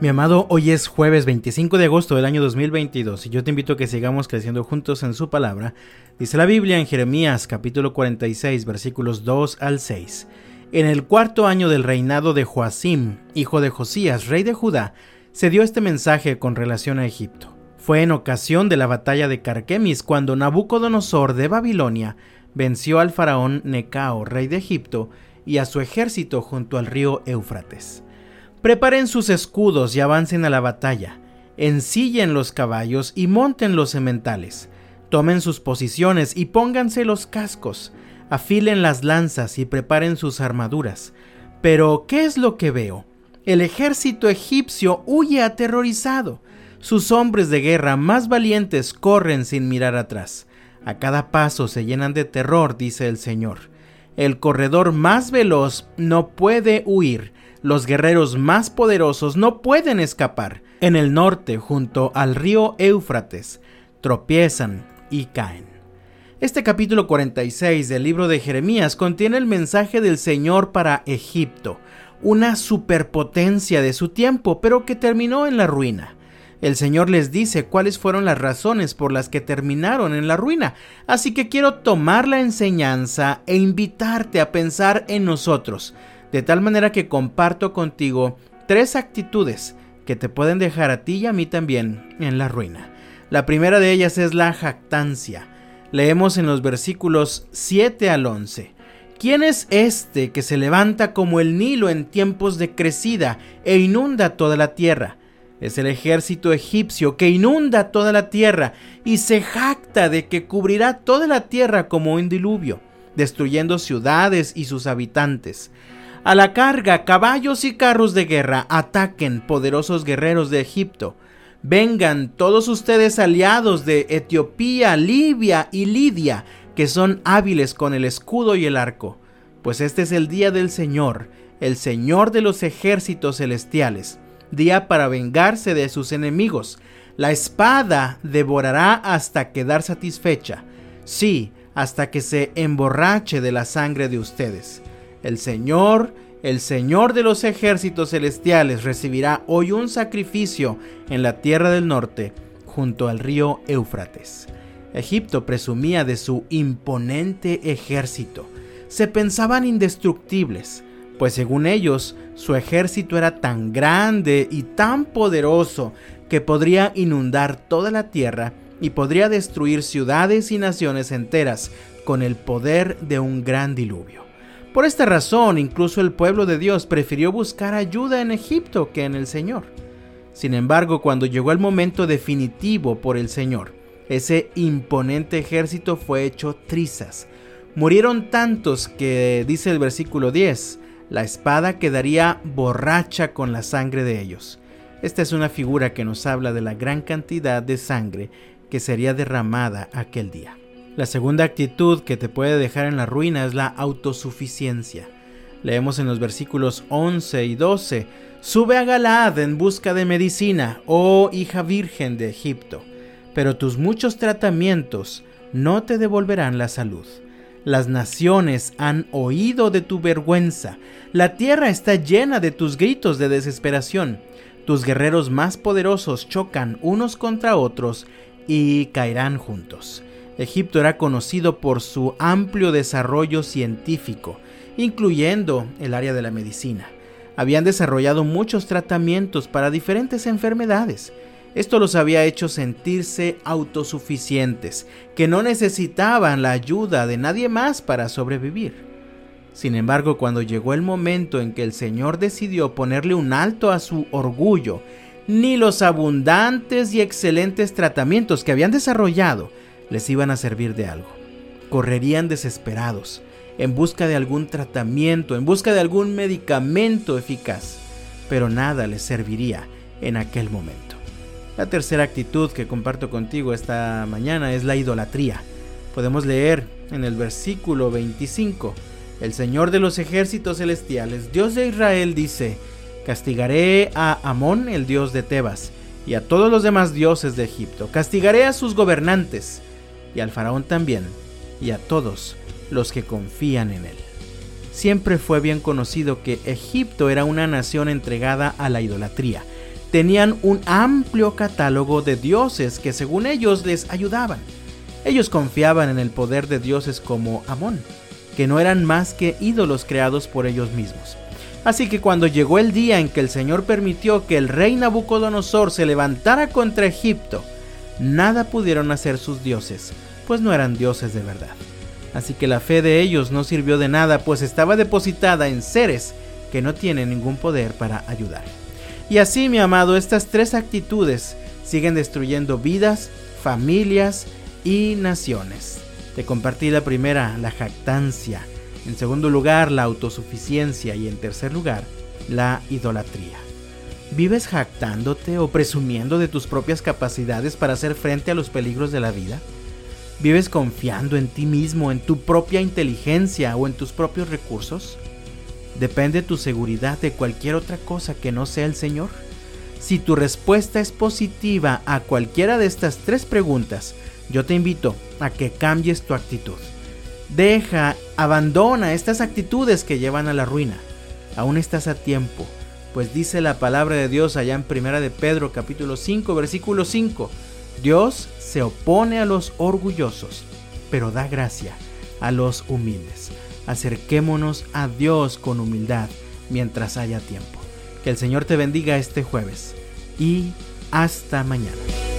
Mi amado, hoy es jueves 25 de agosto del año 2022 y yo te invito a que sigamos creciendo juntos en su palabra. Dice la Biblia en Jeremías capítulo 46 versículos 2 al 6. En el cuarto año del reinado de Joacim, hijo de Josías, rey de Judá, se dio este mensaje con relación a Egipto. Fue en ocasión de la batalla de Carquemis cuando Nabucodonosor de Babilonia venció al faraón Necao, rey de Egipto, y a su ejército junto al río Éufrates. Preparen sus escudos y avancen a la batalla. Ensillen los caballos y monten los sementales. Tomen sus posiciones y pónganse los cascos. Afilen las lanzas y preparen sus armaduras. Pero, ¿qué es lo que veo? El ejército egipcio huye aterrorizado. Sus hombres de guerra más valientes corren sin mirar atrás. A cada paso se llenan de terror, dice el Señor. El corredor más veloz no puede huir los guerreros más poderosos no pueden escapar. En el norte, junto al río Éufrates, tropiezan y caen. Este capítulo 46 del libro de Jeremías contiene el mensaje del Señor para Egipto, una superpotencia de su tiempo, pero que terminó en la ruina. El Señor les dice cuáles fueron las razones por las que terminaron en la ruina, así que quiero tomar la enseñanza e invitarte a pensar en nosotros, de tal manera que comparto contigo tres actitudes que te pueden dejar a ti y a mí también en la ruina. La primera de ellas es la jactancia. Leemos en los versículos 7 al 11. ¿Quién es este que se levanta como el Nilo en tiempos de crecida e inunda toda la tierra? Es el ejército egipcio que inunda toda la tierra y se jacta de que cubrirá toda la tierra como un diluvio, destruyendo ciudades y sus habitantes. A la carga, caballos y carros de guerra, ataquen poderosos guerreros de Egipto. Vengan todos ustedes aliados de Etiopía, Libia y Lidia, que son hábiles con el escudo y el arco, pues este es el día del Señor, el Señor de los ejércitos celestiales, día para vengarse de sus enemigos. La espada devorará hasta quedar satisfecha, sí, hasta que se emborrache de la sangre de ustedes. El Señor, el Señor de los ejércitos celestiales, recibirá hoy un sacrificio en la tierra del norte, junto al río Éufrates. Egipto presumía de su imponente ejército. Se pensaban indestructibles, pues según ellos, su ejército era tan grande y tan poderoso que podría inundar toda la tierra y podría destruir ciudades y naciones enteras con el poder de un gran diluvio. Por esta razón, incluso el pueblo de Dios prefirió buscar ayuda en Egipto que en el Señor. Sin embargo, cuando llegó el momento definitivo por el Señor, ese imponente ejército fue hecho trizas. Murieron tantos que, dice el versículo 10, la espada quedaría borracha con la sangre de ellos. Esta es una figura que nos habla de la gran cantidad de sangre que sería derramada aquel día. La segunda actitud que te puede dejar en la ruina es la autosuficiencia. Leemos en los versículos 11 y 12, Sube a Galaad en busca de medicina, oh hija virgen de Egipto, pero tus muchos tratamientos no te devolverán la salud. Las naciones han oído de tu vergüenza, la tierra está llena de tus gritos de desesperación, tus guerreros más poderosos chocan unos contra otros y caerán juntos. Egipto era conocido por su amplio desarrollo científico, incluyendo el área de la medicina. Habían desarrollado muchos tratamientos para diferentes enfermedades. Esto los había hecho sentirse autosuficientes, que no necesitaban la ayuda de nadie más para sobrevivir. Sin embargo, cuando llegó el momento en que el Señor decidió ponerle un alto a su orgullo, ni los abundantes y excelentes tratamientos que habían desarrollado les iban a servir de algo. Correrían desesperados, en busca de algún tratamiento, en busca de algún medicamento eficaz, pero nada les serviría en aquel momento. La tercera actitud que comparto contigo esta mañana es la idolatría. Podemos leer en el versículo 25, el Señor de los ejércitos celestiales, Dios de Israel, dice, castigaré a Amón, el dios de Tebas, y a todos los demás dioses de Egipto, castigaré a sus gobernantes, y al faraón también, y a todos los que confían en él. Siempre fue bien conocido que Egipto era una nación entregada a la idolatría. tenían un amplio catálogo de dioses que según ellos les ayudaban. Ellos confiaban en el poder de dioses como Amón, que no eran más que ídolos creados por ellos mismos. Así que cuando llegó el día en que el Señor permitió que el rey Nabucodonosor se levantara contra Egipto, nada pudieron hacer sus dioses, pues no eran dioses de verdad. Así que la fe de ellos no sirvió de nada, pues estaba depositada en seres que no tienen ningún poder para ayudar. Y así, mi amado, estas tres actitudes siguen destruyendo vidas, familias y naciones. Te compartí la primera, la jactancia. En segundo lugar, la autosuficiencia. Y en tercer lugar, la idolatría. ¿Vives jactándote o presumiendo de tus propias capacidades para hacer frente a los peligros de la vida? ¿Vives confiando en ti mismo, en tu propia inteligencia o en tus propios recursos? ¿Depende tu seguridad de cualquier otra cosa que no sea el Señor? Si tu respuesta es positiva a cualquiera de estas tres preguntas, yo te invito a que cambies tu actitud. Deja, abandona estas actitudes que llevan a la ruina. Aún estás a tiempo, pues dice la palabra de Dios allá en Primera de Pedro capítulo 5 versículo 5. Dios se opone a los orgullosos, pero da gracia a los humildes acerquémonos a Dios con humildad mientras haya tiempo. Que el Señor te bendiga este jueves y hasta mañana.